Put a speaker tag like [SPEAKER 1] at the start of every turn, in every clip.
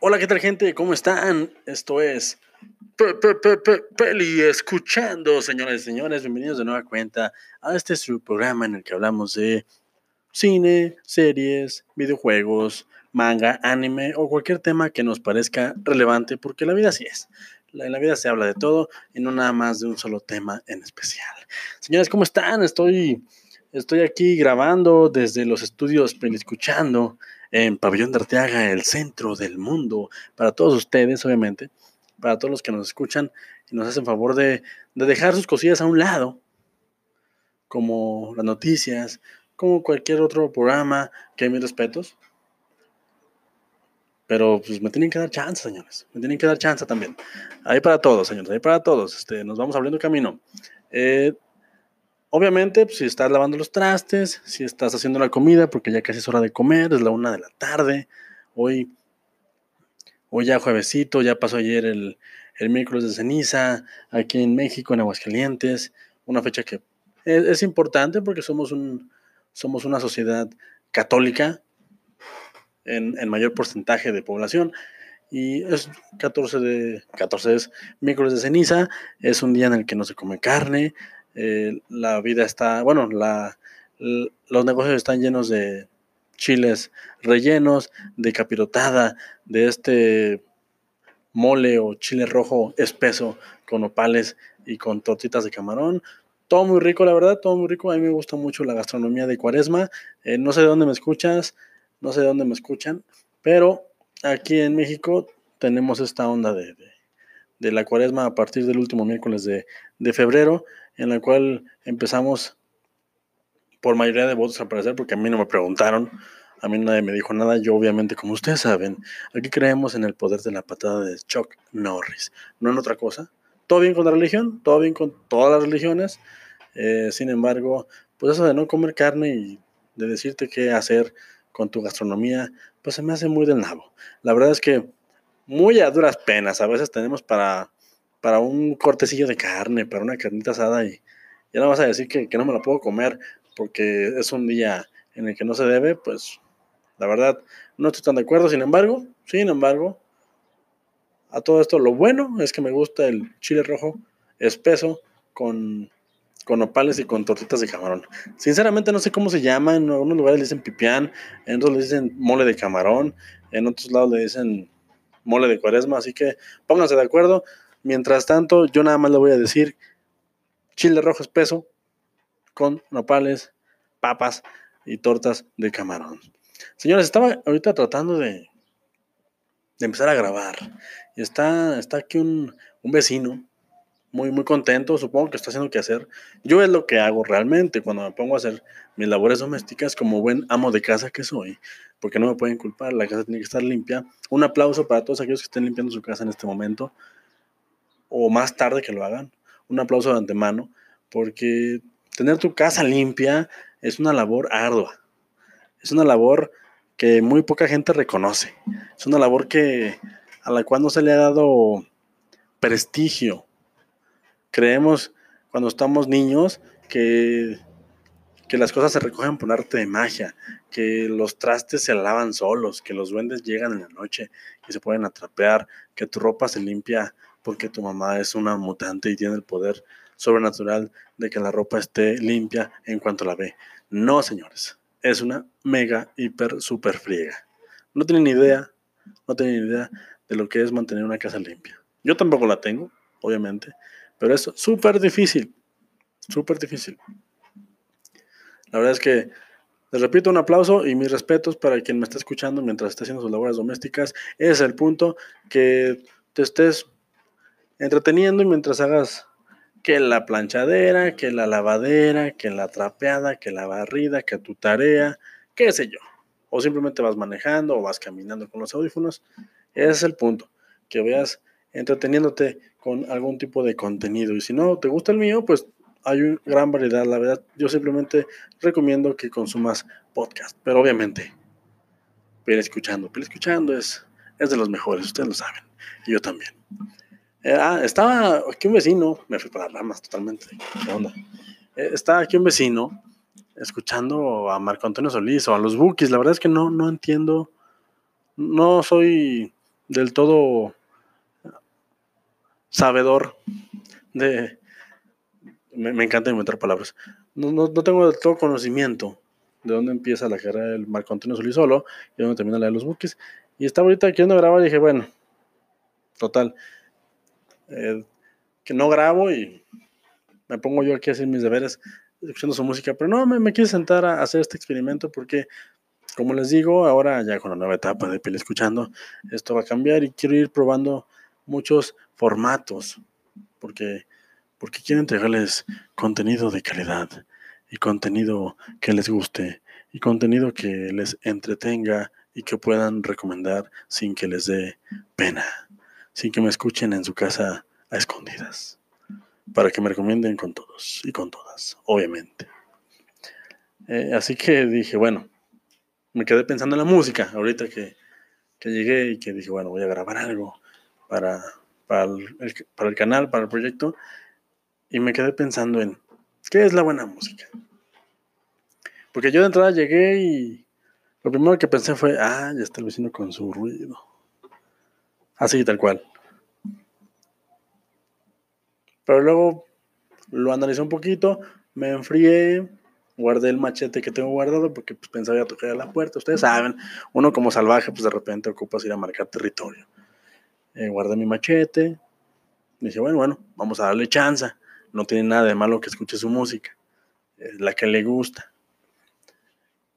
[SPEAKER 1] Hola, ¿qué tal gente? ¿Cómo están? Esto es Pe- Pe- Pe- Pe- Peli Escuchando, señores y señores. Bienvenidos de nueva cuenta a este su programa en el que hablamos de cine, series, videojuegos, manga, anime o cualquier tema que nos parezca relevante, porque la vida así es. En la vida se habla de todo y no nada más de un solo tema en especial. Señores, ¿cómo están? Estoy, estoy aquí grabando desde los estudios Peli Escuchando en Pabellón de Arteaga, el centro del mundo, para todos ustedes, obviamente, para todos los que nos escuchan y nos hacen favor de, de dejar sus cosillas a un lado, como las noticias, como cualquier otro programa, que hay mis respetos. Pero pues me tienen que dar chance, señores. Me tienen que dar chance también. Ahí para todos, señores. Ahí para todos. Este, nos vamos abriendo camino. Eh, obviamente, pues, si estás lavando los trastes, si estás haciendo la comida, porque ya casi es hora de comer, es la una de la tarde. Hoy, hoy ya juevesito, ya pasó ayer el, el miércoles de ceniza, aquí en México, en Aguascalientes. Una fecha que es, es importante porque somos, un, somos una sociedad católica en, en mayor porcentaje de población. Y es 14 de 14 es miércoles de ceniza, es un día en el que no se come carne, eh, la vida está, bueno, la, los negocios están llenos de chiles rellenos, de capirotada, de este mole o chile rojo espeso con opales y con tortitas de camarón. Todo muy rico, la verdad, todo muy rico. A mí me gusta mucho la gastronomía de Cuaresma. Eh, no sé de dónde me escuchas, no sé de dónde me escuchan, pero aquí en México tenemos esta onda de, de la Cuaresma a partir del último miércoles de, de febrero, en la cual empezamos por mayoría de votos al parecer, porque a mí no me preguntaron, a mí nadie me dijo nada, yo obviamente, como ustedes saben, aquí creemos en el poder de la patada de Chuck Norris, no en otra cosa. Todo bien con la religión, todo bien con todas las religiones, eh, sin embargo, pues eso de no comer carne y de decirte qué hacer con tu gastronomía, pues se me hace muy del nabo. La verdad es que muy a duras penas, a veces tenemos para, para un cortecillo de carne, para una carnita asada y ya no vas a decir que, que no me la puedo comer porque es un día en el que no se debe, pues la verdad no estoy tan de acuerdo, sin embargo, sin embargo, a todo esto lo bueno es que me gusta el chile rojo espeso con, con opales y con tortitas de camarón. Sinceramente no sé cómo se llama, en algunos lugares le dicen pipián, en otros le dicen mole de camarón, en otros lados le dicen mole de cuaresma, así que pónganse de acuerdo. Mientras tanto, yo nada más le voy a decir chile rojo espeso con nopales, papas y tortas de camarón. Señores, estaba ahorita tratando de, de empezar a grabar. Y está, está aquí un, un vecino, muy, muy contento, supongo que está haciendo que hacer. Yo es lo que hago realmente cuando me pongo a hacer mis labores domésticas como buen amo de casa que soy, porque no me pueden culpar, la casa tiene que estar limpia. Un aplauso para todos aquellos que estén limpiando su casa en este momento, o más tarde que lo hagan. Un aplauso de antemano, porque tener tu casa limpia es una labor ardua. Es una labor que muy poca gente reconoce. Es una labor que a la cual no se le ha dado prestigio. Creemos cuando estamos niños que, que las cosas se recogen por arte de magia, que los trastes se lavan solos, que los duendes llegan en la noche y se pueden atrapear, que tu ropa se limpia porque tu mamá es una mutante y tiene el poder sobrenatural de que la ropa esté limpia en cuanto la ve. No, señores, es una mega, hiper, super friega. No tienen idea, no tienen idea de lo que es mantener una casa limpia. Yo tampoco la tengo, obviamente, pero es súper difícil, súper difícil. La verdad es que les repito un aplauso y mis respetos para quien me está escuchando mientras está haciendo sus labores domésticas. Es el punto, que te estés entreteniendo y mientras hagas que la planchadera, que la lavadera, que la trapeada, que la barrida, que tu tarea, qué sé yo. O simplemente vas manejando o vas caminando con los audífonos. Ese es el punto, que veas entreteniéndote con algún tipo de contenido. Y si no te gusta el mío, pues hay una gran variedad. La verdad, yo simplemente recomiendo que consumas podcast. Pero obviamente, Pele Escuchando. Pele Escuchando es, es de los mejores, ustedes lo saben. Y yo también. Eh, ah, estaba aquí un vecino, me fui para las ramas totalmente. ¿Qué onda? Eh, estaba aquí un vecino escuchando a Marco Antonio Solís o a los Bookies. La verdad es que no, no entiendo no soy del todo sabedor de... Me, encanta inventar palabras. No, no, no, tengo todo conocimiento de dónde empieza la carrera del Marco Antonio Solís solo y dónde termina la de los buques. Y estaba ahorita queriendo grabar y dije, bueno, total, eh, que no grabo y me pongo yo aquí a hacer mis deberes escuchando su música, pero no, me, me quise sentar a hacer este experimento porque, como les digo, ahora ya con la nueva etapa de Piel Escuchando, esto va a cambiar y quiero ir probando muchos formatos, porque, porque quiero entregarles contenido de calidad y contenido que les guste y contenido que les entretenga y que puedan recomendar sin que les dé pena, sin que me escuchen en su casa a escondidas para que me recomienden con todos y con todas, obviamente. Eh, así que dije, bueno, me quedé pensando en la música ahorita que, llegué y que dije, bueno, voy a grabar algo para, para, el, canal, para el proyecto. Y me quedé pensando en, ¿qué es la buena música? Porque yo de entrada llegué y lo primero que pensé fue, ah, ya está el vecino con su ruido. Así, tal cual. Pero luego lo analicé un poquito, me enfrié, guardé el machete que tengo guardado porque pues, pensaba a tocar a la puerta. Ustedes saben, uno como salvaje, pues de repente ocupas ir a marcar territorio. Eh, guardé mi machete. Y dije, bueno, bueno, vamos a darle chance. No tiene nada de malo que escuche su música. Es la que le gusta.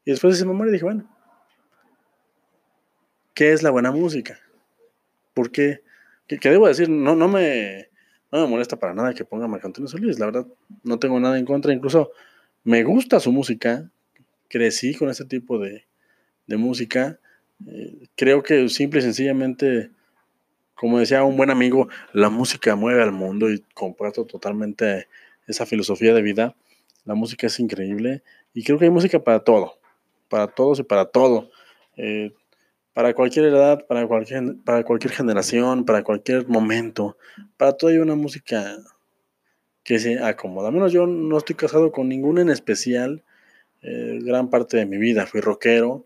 [SPEAKER 1] Y después de ese y dije, bueno, ¿qué es la buena música? ¿Por qué? ¿Qué, debo decir? No, no me no me molesta para nada que ponga Marco Antonio Solís, la verdad, no tengo nada en contra, incluso me gusta su música, crecí con ese tipo de, música, eh, creo que simple y sencillamente, como decía un buen amigo, la música mueve al mundo y comparto totalmente esa filosofía de vida, la música es increíble y creo que hay música para todo, para todos y para todo. Eh, para cualquier edad, para cualquier, para cualquier generación, para cualquier momento. Para todo hay una música que se acomoda. Al menos yo no estoy casado con ninguna en especial. Eh, gran parte de mi vida fui rockero.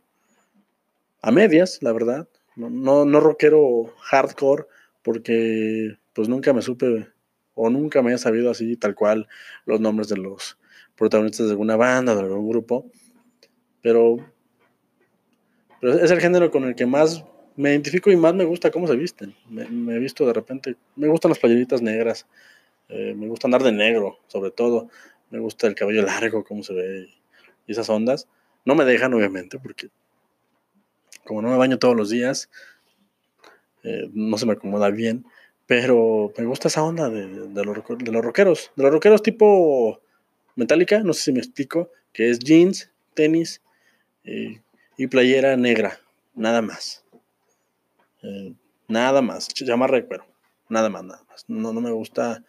[SPEAKER 1] A medias, la verdad. No, no, rockero hardcore, porque pues nunca me supe o nunca me he sabido así tal cual los nombres de los protagonistas de alguna banda, de algún grupo. Pero pero es el género con el que más me identifico y más me gusta cómo se visten. Me, he visto de repente, me gustan las playeritas negras, eh, me gusta andar de negro, sobre todo. Me gusta el cabello largo, cómo se ve y esas ondas. No me dejan, obviamente, porque como no me baño todos los días, eh, no se me acomoda bien. Pero me gusta esa onda de, los, de los rockeros. De los rockeros tipo metálica, no sé si me explico, que es jeans, tenis, eh, y playera negra, nada más. Eh, nada más, chamarra de cuero, nada más, nada más. No, no me gusta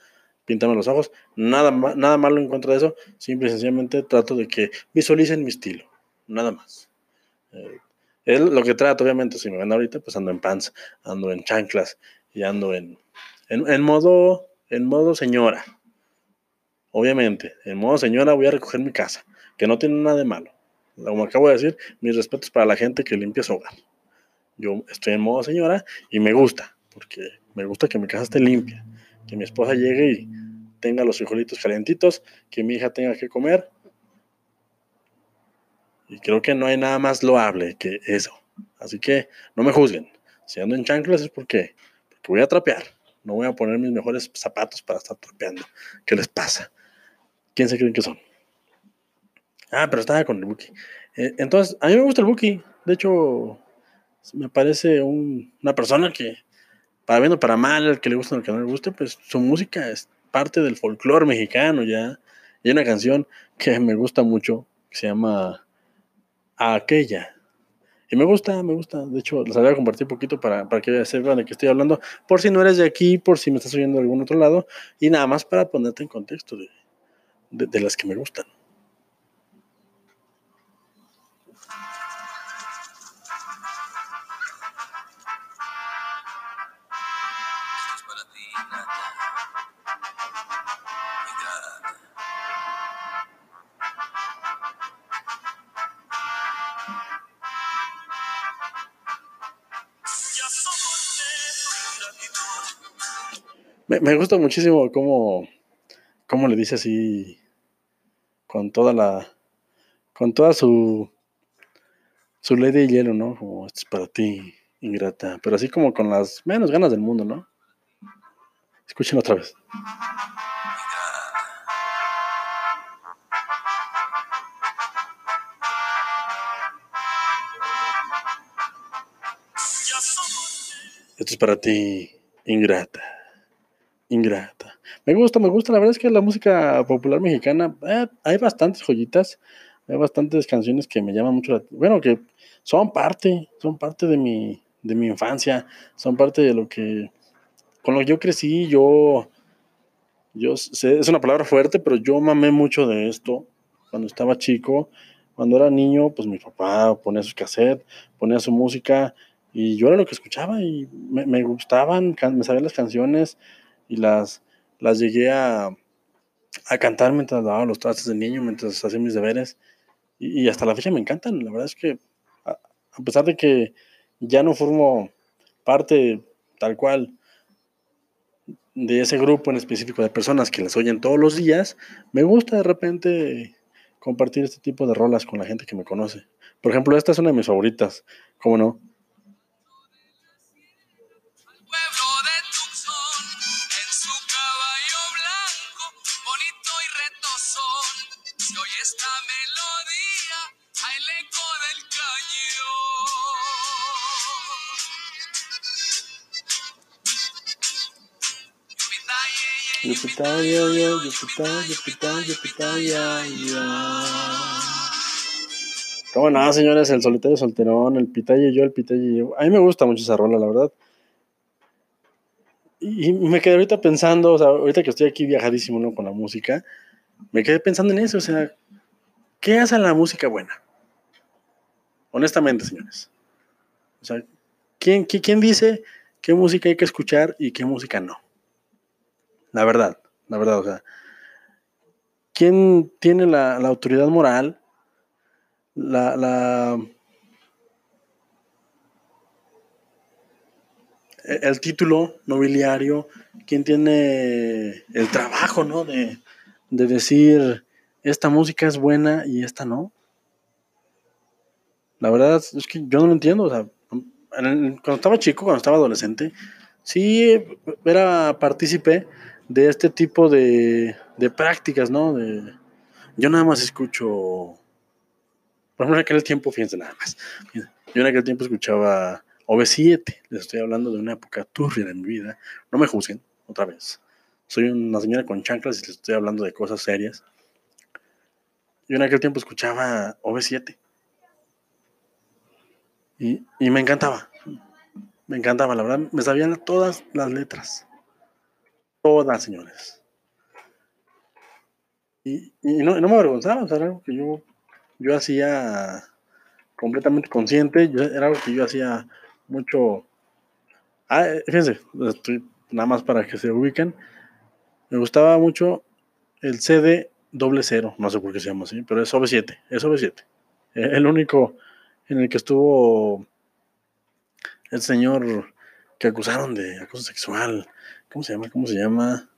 [SPEAKER 1] pintarme los ojos, nada, nada malo en contra de eso, simple y sencillamente trato de que visualicen mi estilo, nada más. Es lo que trato, obviamente, si me ven ahorita, pues ando en pants, ando en chanclas y ando en, en, modo, en modo señora. Obviamente, en modo señora voy a recoger mi casa, que no tiene nada de malo como acabo de decir, mis respetos para la gente que limpia su hogar. Yo estoy en modo señora y me gusta, porque me gusta que mi casa esté limpia, que mi esposa llegue y tenga los frijolitos calientitos, que mi hija tenga que comer. Y creo que no hay nada más loable que eso. Así que no me juzguen. Si ando en chanclas es porque, voy a trapear. No voy a poner mis mejores zapatos para estar trapeando. ¿Qué les pasa? ¿Quién se creen que son? Ah, pero estaba con el Buki. Eh, entonces, a mí me gusta el Buki. De hecho, me parece una persona que, para bien o para mal, el que le gusta o el que no le guste, pues su música es parte del folclore mexicano ya. Y hay una canción que me gusta mucho, que se llama Aquella. Y me gusta, me gusta. De hecho, les voy a compartir un poquito para, para que sepan de qué estoy hablando. Por si no eres de aquí, por si me estás oyendo de algún otro lado. Y nada más para ponerte en contexto de las que me gustan. Me, gusta muchísimo cómo, cómo le dice así, con toda la, con toda su, su ley de hielo, ¿no? Como, esto es para ti, ingrata, pero así como con las menos ganas del mundo, ¿no? Escuchen otra vez. Esto es para ti, ingrata. Ingrata. Me gusta, me gusta. La verdad es que la música popular mexicana, eh, hay bastantes joyitas, hay bastantes canciones que me llaman mucho la Bueno, que son parte, son parte de mi, de mi infancia, son parte de lo que, con lo que yo crecí, yo, yo sé, es una palabra fuerte, pero yo mamé mucho de esto cuando estaba chico. Cuando era niño, pues mi papá ponía su cassette, ponía su música, y yo era lo que escuchaba y me, me gustaban, me sabían las canciones y las, las llegué a, a cantar mientras lavaba los trastes de niño, mientras hacía mis deberes. Y, hasta la fecha me encantan. La verdad es que, a, a, pesar de que ya no formo parte tal cual de ese grupo en específico de personas que las oyen todos los días, me gusta de repente compartir este tipo de rolas con la gente que me conoce. Por ejemplo, esta es una de mis favoritas, ¿cómo no? ¿Cómo no, señores? El solitario solterón, el pitalle yo, el pitalle yo. A mí me gusta mucho esa rola, la verdad. Y, me quedé ahorita pensando, o sea, ahorita que estoy aquí viajadísimo ¿no? con la música, me quedé pensando en eso, o sea, ¿qué hace la música buena? Honestamente, señores. O sea, ¿quién, quién dice qué música hay que escuchar y qué música no? La verdad, la verdad, o sea, ¿quién tiene la, la autoridad moral? La, la, el título nobiliario, quién tiene el trabajo, ¿no? De, de decir, esta música es buena y esta no. La verdad es que yo no lo entiendo, o sea, cuando estaba chico, cuando estaba adolescente, sí era partícipe de este tipo de, de prácticas, ¿no? De, yo nada más escucho, por ejemplo, en aquel tiempo, fíjense nada más, yo en aquel tiempo escuchaba OV7, les estoy hablando de una época turbia de mi vida, no me juzguen, otra vez, soy una señora con chanclas y les estoy hablando de cosas serias. Yo en aquel tiempo escuchaba OV7 y, y me encantaba, me encantaba, la verdad, me sabían todas las letras Todas, señores. Y, y no, no, me avergonzaba, o sea, era algo que yo, yo hacía completamente consciente, yo, era algo que yo hacía mucho. Ah, fíjense, estoy, nada más para que se ubiquen. Me gustaba mucho el CD doble cero, no sé por qué se llama así, pero es OV7, es OV7. El único en el que estuvo el señor que acusaron de acoso sexual ¿Cómo se llama? ¿Cómo se llama?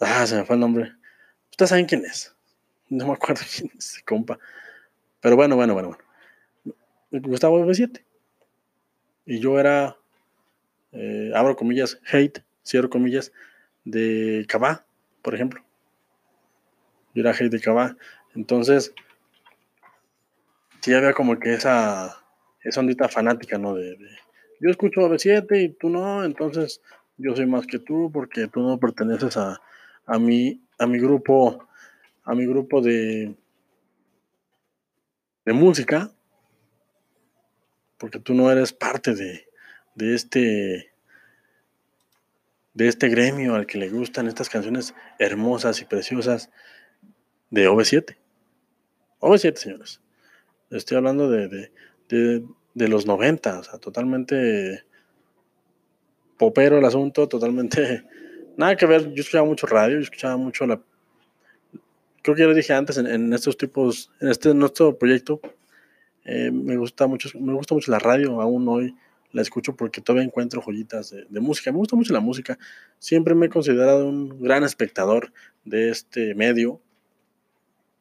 [SPEAKER 1] Ah, se me fue el nombre. Ustedes saben quién es. No me acuerdo quién es compa. Pero bueno, bueno, bueno, bueno. Me gustaba V7. Y yo era, eh, abro comillas, hate, cierro comillas, de Cabá, por ejemplo. Yo era hate de Cabá. Entonces, sí había como que esa, esa ondita fanática, ¿no? De, de yo escucho V7 y tú no, entonces yo soy más que tú porque tú no perteneces a, a, mi, a mi grupo, a mi grupo de, de música, porque tú no eres parte de, de este de este gremio al que le gustan estas canciones hermosas y preciosas de OV7. OV7, señores. Estoy hablando de, de, de, de los 90, o sea, totalmente popero el asunto, totalmente nada que ver. Yo escuchaba mucho radio, yo escuchaba mucho la. Creo que ya lo dije antes en, estos tipos, en este nuestro proyecto, eh, me gusta mucho, me gusta mucho la radio, aún hoy la escucho porque todavía encuentro joyitas de, de, música. Me gusta mucho la música. Siempre me he considerado un gran espectador de este medio,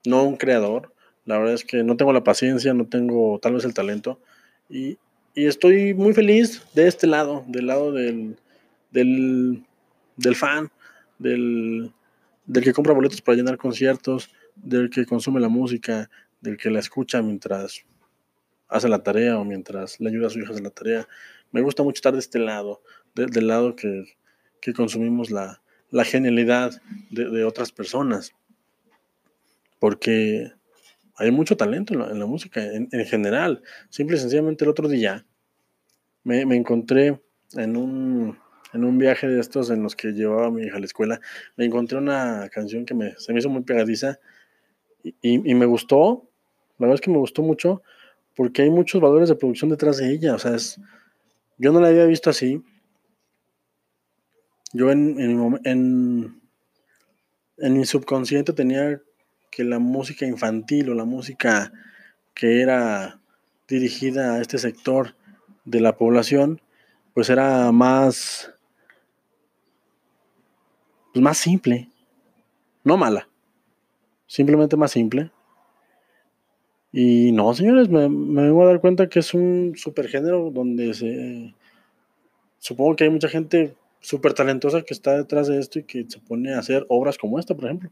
[SPEAKER 1] no un creador. La verdad es que no tengo la paciencia, no tengo tal vez el talento. Y, y estoy muy feliz de este lado, del lado del, del, del fan, del, del que compra boletos para llenar conciertos, del que consume la música, del que la escucha mientras hace la tarea o mientras le ayuda a su hija a hacer la tarea. Me gusta mucho estar de este lado, del lado que, que consumimos la, la genialidad de, otras personas. Porque hay mucho talento en la, en la música, en, en, general. Simple y sencillamente el otro día me, me encontré en un, en un viaje de estos en los que llevaba a mi hija a la escuela, me encontré una canción que me, se me hizo muy pegadiza y, y, me gustó. La verdad es que me gustó mucho porque hay muchos valores de producción detrás de ella. O sea, es, yo no la había visto así. Yo en, en, en, en, mi subconsciente tenía que la música infantil o la música que era dirigida a este sector de la población, pues era más, pues más simple, no mala, simplemente más simple. Y no, señores, me, me, vengo a dar cuenta que es un supergénero donde se... Supongo que hay mucha gente súper talentosa que está detrás de esto y que se pone a hacer obras como esta, por ejemplo.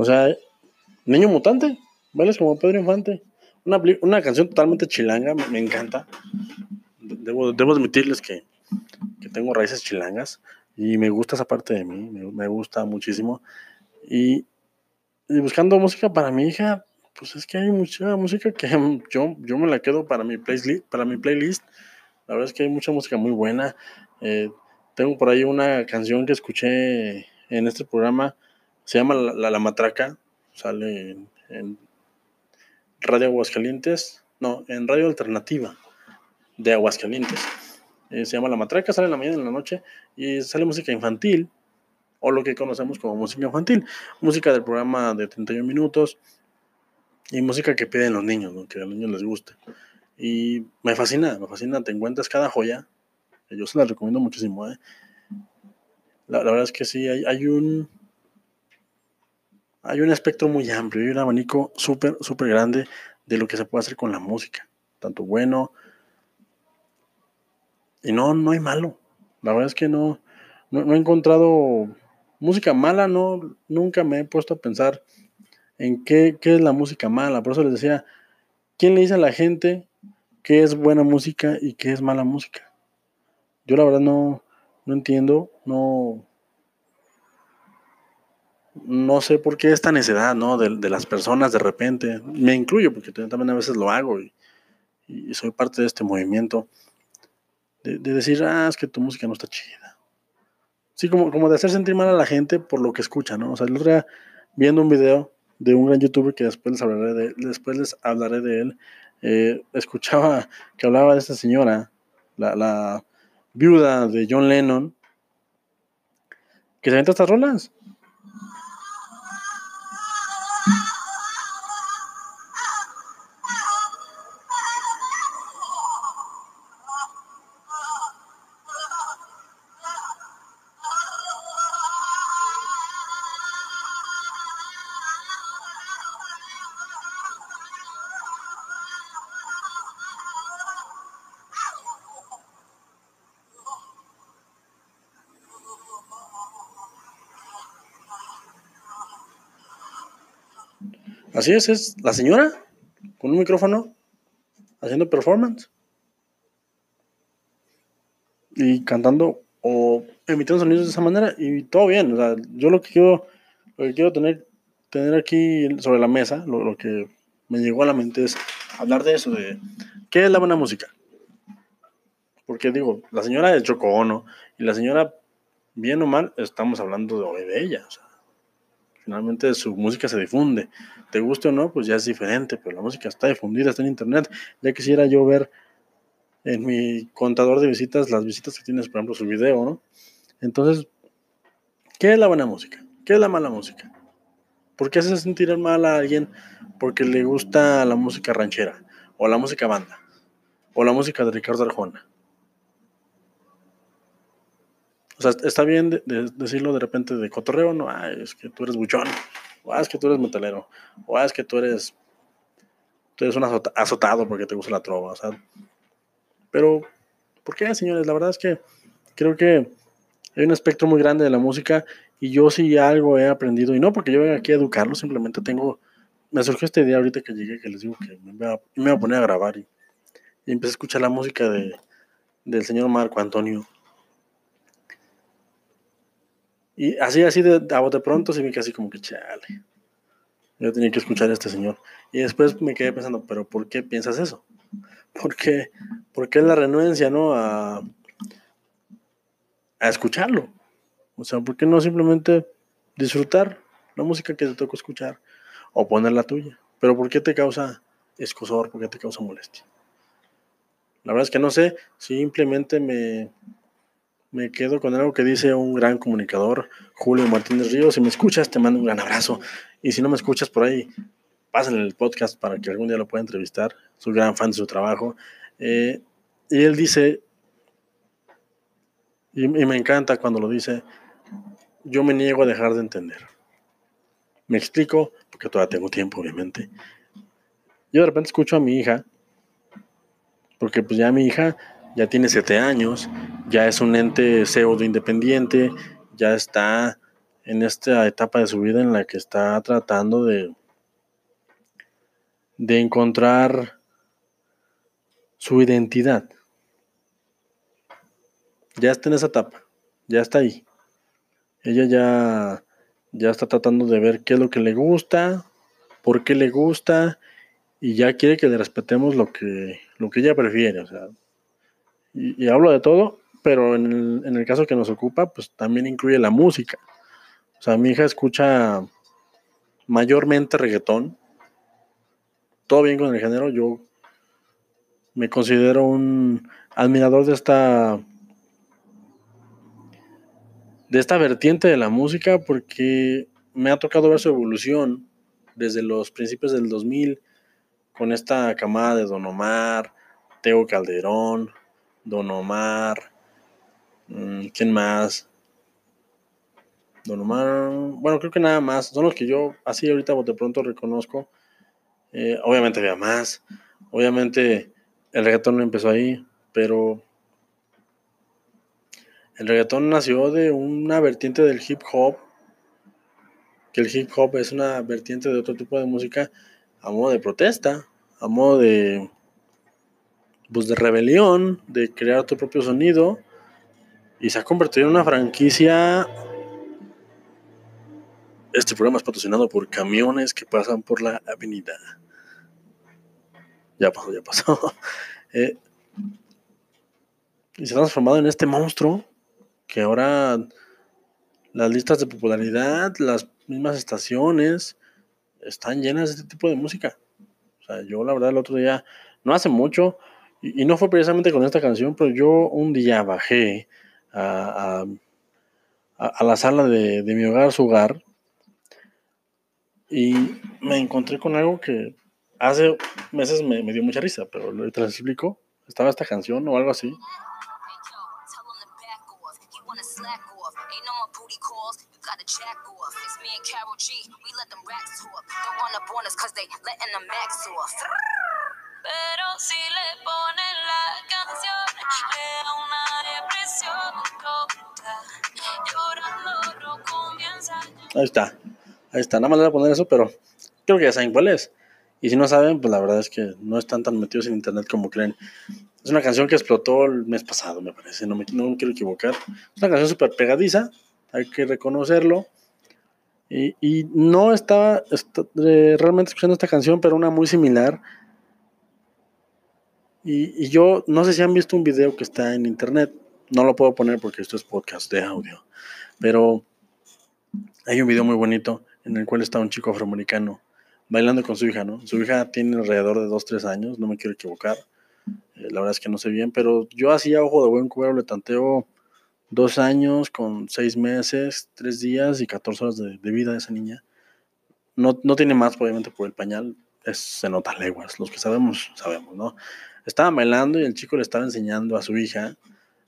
[SPEAKER 1] O sea, Niño Mutante, bailes como Pedro Infante. Una, una canción totalmente chilanga, me, encanta. Debo, debo admitirles que, que, tengo raíces chilangas y me gusta esa parte de mí, me, gusta muchísimo. Y, y, buscando música para mi hija, pues es que hay mucha música que yo, yo me la quedo para mi, playlist, para mi playlist. La verdad es que hay mucha música muy buena. Eh, tengo por ahí una canción que escuché en este programa se llama La, la, la Matraca, sale en, Radio Aguascalientes, no, en Radio Alternativa de Aguascalientes. Eh, se llama La Matraca, sale en la mañana y en la noche y sale música infantil, o lo que conocemos como música infantil, música del programa de 31 minutos y música que piden los niños, que a los niños les guste. Y me fascina, me fascina, te encuentras cada joya, yo se la recomiendo muchísimo. ¿eh? La, la, verdad es que sí, hay, hay un hay un espectro muy amplio, hay un abanico súper, súper grande de lo que se puede hacer con la música, tanto bueno y no, no hay malo. La verdad es que no, no, no he encontrado música mala, no, nunca me he puesto a pensar en qué, qué, es la música mala. Por eso les decía, ¿quién le dice a la gente qué es buena música y qué es mala música? Yo la verdad no, no entiendo, no, no sé por qué esta necedad, ¿no? De, de, las personas de repente, me incluyo porque también a veces lo hago y, soy parte de este movimiento, de, de, decir, ah, es que tu música no está chida. Sí, como, como de hacer sentir mal a la gente por lo que escucha, ¿no? O sea, el otro día viendo un video de un gran youtuber que después les hablaré de, después les hablaré de él, eh, escuchaba que hablaba de esta señora, la, la viuda de John Lennon, que se aventa estas rolas. Así es, es la señora con un micrófono haciendo performance. y cantando o emitiendo sonidos de esa manera y todo bien. O sea, yo lo que quiero, lo que quiero tener, tener aquí sobre la mesa, lo, que me llegó a la mente es hablar de eso, de qué es la buena música. Porque digo, la señora es Yoko Ono y la señora, bien o mal, estamos hablando de, de ella. Finalmente su música se difunde. Te guste o no, pues ya es diferente, pero la música está difundida, está en internet. Ya quisiera yo ver en mi contador de visitas las visitas que tienes, por ejemplo, su video, ¿no? Entonces, ¿qué es la buena música? ¿Qué es la mala música? ¿Por qué hace sentir mal a alguien porque le gusta la música ranchera? O la música banda? O la música de Ricardo Arjona? O sea, está bien de, de decirlo de repente de cotorreo, no, Ay, es que tú eres buchón, o ah, es que tú eres metalero, o ah, es que tú eres, tú eres un azotado porque te gusta la trova, o sea, pero, ¿por qué, señores? La verdad es que creo que hay un espectro muy grande de la música y yo sí algo he aprendido, y no porque yo venga aquí a educarlo, simplemente tengo, me surgió esta idea ahorita que llegué, que les digo que me voy a, me voy a poner a grabar y, y empecé a escuchar la música de, del señor Marco Antonio y así, así de, a bote pronto se me así como que chale. Yo tenía que escuchar a este señor. Y después me quedé pensando, pero ¿por qué piensas eso? ¿Por qué, por la renuencia, no? A, a escucharlo. O sea, ¿por qué no simplemente disfrutar la música que te tocó escuchar? O poner la tuya. Pero ¿por qué te causa escosor? ¿Por qué te causa molestia? La verdad es que no sé, simplemente me, me quedo con algo que dice un gran comunicador, Julio Martínez Ríos. Si me escuchas, te mando un gran abrazo. Y si no me escuchas por ahí, pásenle el podcast para que algún día lo pueda entrevistar. Soy gran fan de su trabajo. Eh, y él dice, y, me encanta cuando lo dice, yo me niego a dejar de entender. Me explico, porque todavía tengo tiempo, obviamente. Yo de repente escucho a mi hija, porque pues ya mi hija ya tiene siete años, ya es un ente pseudo independiente, ya está en esta etapa de su vida en la que está tratando de, de encontrar su identidad. Ya está en esa etapa, ya está ahí. Ella ya, ya está tratando de ver qué es lo que le gusta, por qué le gusta, y ya quiere que le respetemos lo que, lo que ella prefiere. O sea, y, hablo de todo, pero en el, en el, caso que nos ocupa, pues también incluye la música. O sea, mi hija escucha mayormente reggaetón. Todo bien con el género. Yo me considero un admirador de esta de esta vertiente de la música porque me ha tocado ver su evolución desde los principios del 2000 con esta camada de Don Omar, Teo Calderón, Don Omar, mm, ¿quién más? Don Omar, bueno, creo que nada más, son los que yo así ahorita de pronto reconozco. Eh, obviamente había más, obviamente el reggaetón no empezó ahí, pero el reggaetón nació de una vertiente del hip hop, que el hip hop es una vertiente de otro tipo de música a modo de protesta, a modo de pues, de rebelión, de crear tu propio sonido, y se ha convertido en una franquicia. Este programa es patrocinado por camiones que pasan por la avenida. Ya pasó, ya pasó. Eh, y se ha transformado en este monstruo que ahora las listas de popularidad, las mismas estaciones, están llenas de este tipo de música. O sea, yo la verdad el otro día, no hace mucho, y, no fue precisamente con esta canción, pero yo un día bajé a, a, la sala de, de, mi hogar, su hogar, y me encontré con algo que hace meses me, me dio mucha risa, pero ahorita les explico. Estaba esta canción o algo así. Pero si le ponen la canción, da una depresión Llorando no comienza. Ahí está. Ahí está. Nada más le voy a poner eso, pero creo que ya saben cuál es. Y si no saben, pues la verdad es que no están tan metidos en internet como creen. Es una canción que explotó el mes pasado, me parece, no me, no me quiero equivocar. Es una canción súper pegadiza, hay que reconocerlo. Y, y no estaba eh, realmente escuchando esta canción, pero una muy similar. Y, y, yo no sé si han visto un video que está en internet. No lo puedo poner porque esto es podcast de audio. Pero hay un video muy bonito en el cual está un chico afroamericano bailando con su hija, ¿no? Su hija tiene alrededor de 2, 3 años, no me quiero equivocar. Eh, la verdad es que no sé bien, pero yo hacía ojo de buen cubero le tanteo dos años con seis meses, tres días y 14 horas de, de vida de esa niña. No, no, tiene más, obviamente, por el pañal. Es, se nota leguas. Los que sabemos, sabemos, ¿no? Estaba bailando y el chico le estaba enseñando a su hija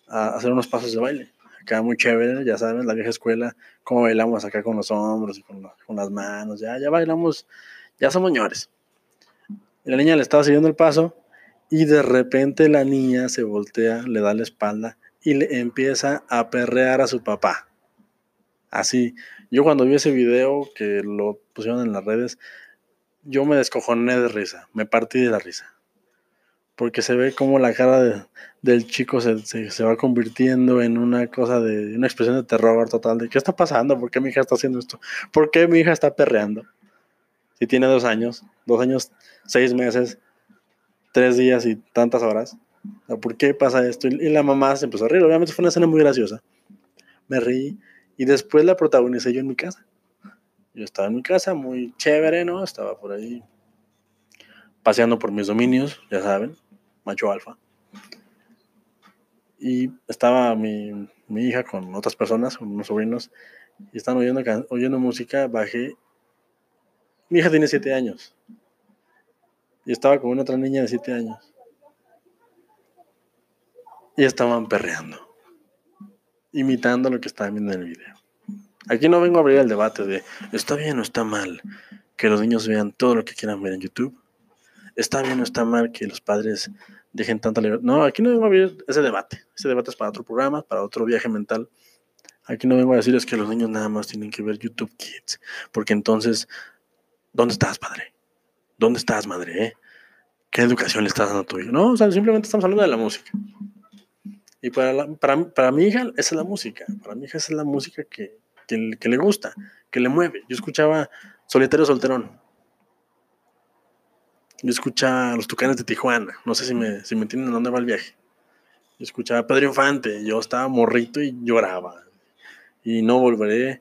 [SPEAKER 1] a hacer unos pasos de baile. Acá muy chévere, ya saben, la vieja escuela, cómo bailamos acá con los hombros y con, con las manos. Ya, ya bailamos, ya somos señores. Y la niña le estaba siguiendo el paso y de repente la niña se voltea, le da la espalda y le empieza a perrear a su papá. Así, yo cuando vi ese video que lo pusieron en las redes, yo me descojoné de risa, me partí de la risa. Porque se ve como la cara de, del chico se, se, va convirtiendo en una cosa de una expresión de terror total. De qué está pasando, por qué mi hija está haciendo esto, por qué mi hija está perreando. Si tiene dos años, dos años, seis meses, tres días y tantas horas. ¿Por qué pasa esto? Y la mamá se empezó a reír. Obviamente fue una escena muy graciosa. Me reí y después la protagonicé yo en mi casa. Yo estaba en mi casa, muy chévere, ¿no? Estaba por ahí paseando por mis dominios, ya saben, macho alfa. Y estaba mi, mi hija con otras personas, con unos sobrinos, y estaban oyendo, oyendo música. Bajé. Mi hija tiene siete años. Y estaba con una otra niña de siete años y estaban perreando, imitando lo que estaban viendo en el video. Aquí no vengo a abrir el debate de está bien o está mal que los niños vean todo lo que quieran ver en YouTube. Está bien o está mal que los padres dejen tanta libertad. No, aquí no vengo a abrir ese debate. Ese debate es para otro programa, para otro viaje mental. Aquí no vengo a decirles que los niños nada más tienen que ver YouTube Kids. Porque entonces, ¿dónde estás, padre? ¿Dónde estás, madre? Eh? ¿Qué educación le estás dando a tu hijo? No, simplemente estamos hablando de la música. Y para, la, para, para, mi hija, esa es la música. Para mi hija, esa es la música que, que, que le gusta, que le mueve. Yo escuchaba Solitario Solterón. Yo escuchaba Los Tucanes de Tijuana. No sé si me, si me entienden dónde va el viaje. Yo escuchaba Pedro Infante. Yo estaba morrito y lloraba. Y no volveré,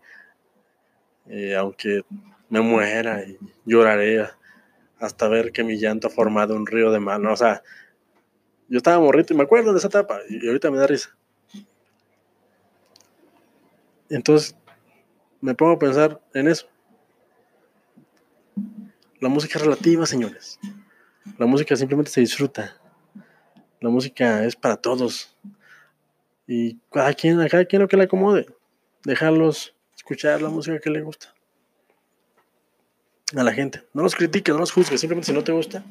[SPEAKER 1] eh, aunque me muera y lloraré hasta ver que mi llanto ha formado un río de mal. O sea, yo estaba morrito y me acuerdo de esa etapa y ahorita me da risa. Entonces me pongo a pensar en eso. La música es relativa, señores. La música simplemente se disfruta. La música es para todos. Y cada quien, a cada quien lo que le acomode. Dejarlos escuchar la música que le gusta. A la gente. No los critiques, no los juzgues. Simplemente si no te gusta,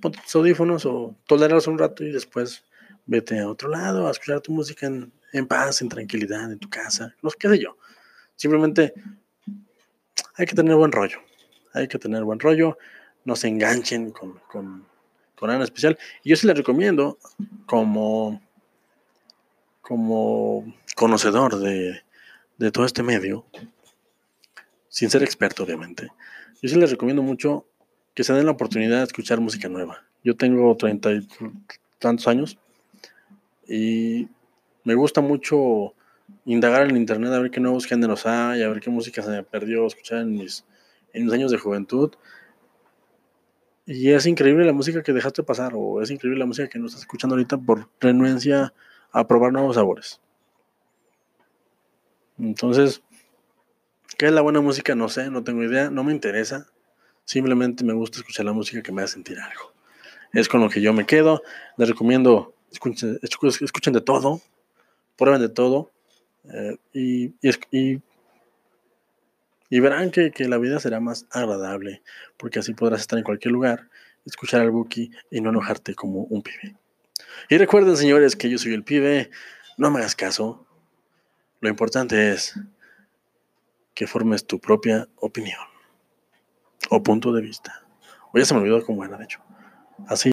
[SPEAKER 1] pues tus audífonos o toleras un rato y después vete a otro lado a escuchar tu música en, paz, en tranquilidad, en tu casa, no sé qué sé yo. Simplemente hay que tener buen rollo. Hay que tener buen rollo. No se enganchen con, con, con nada especial. Y yo sí les recomiendo, como, como conocedor de, de todo este medio, sin ser experto, obviamente, yo sí les recomiendo mucho que se den la oportunidad de escuchar música nueva. Yo tengo treinta y tantos años y me gusta mucho indagar en internet a ver qué nuevos géneros hay, a ver qué música se me perdió escuchar en mis, en mis años de juventud. Y es increíble la música que dejaste pasar, o es increíble la música que no estás escuchando ahorita por renuencia a probar nuevos sabores. Entonces, ¿qué es la buena música? No sé, no tengo idea, no me interesa. Simplemente me gusta escuchar la música que me hace sentir algo. Es con lo que yo me quedo. Les recomiendo, escuchen, de todo, prueben de todo. Eh, y, y, verán que, que, la vida será más agradable, porque así podrás estar en cualquier lugar, escuchar al Buki y no enojarte como un pibe. Y recuerden, señores, que yo soy el pibe, no me hagas caso. Lo importante es que formes tu propia opinión o punto de vista. O ya se me olvidó cómo era, de hecho. Así.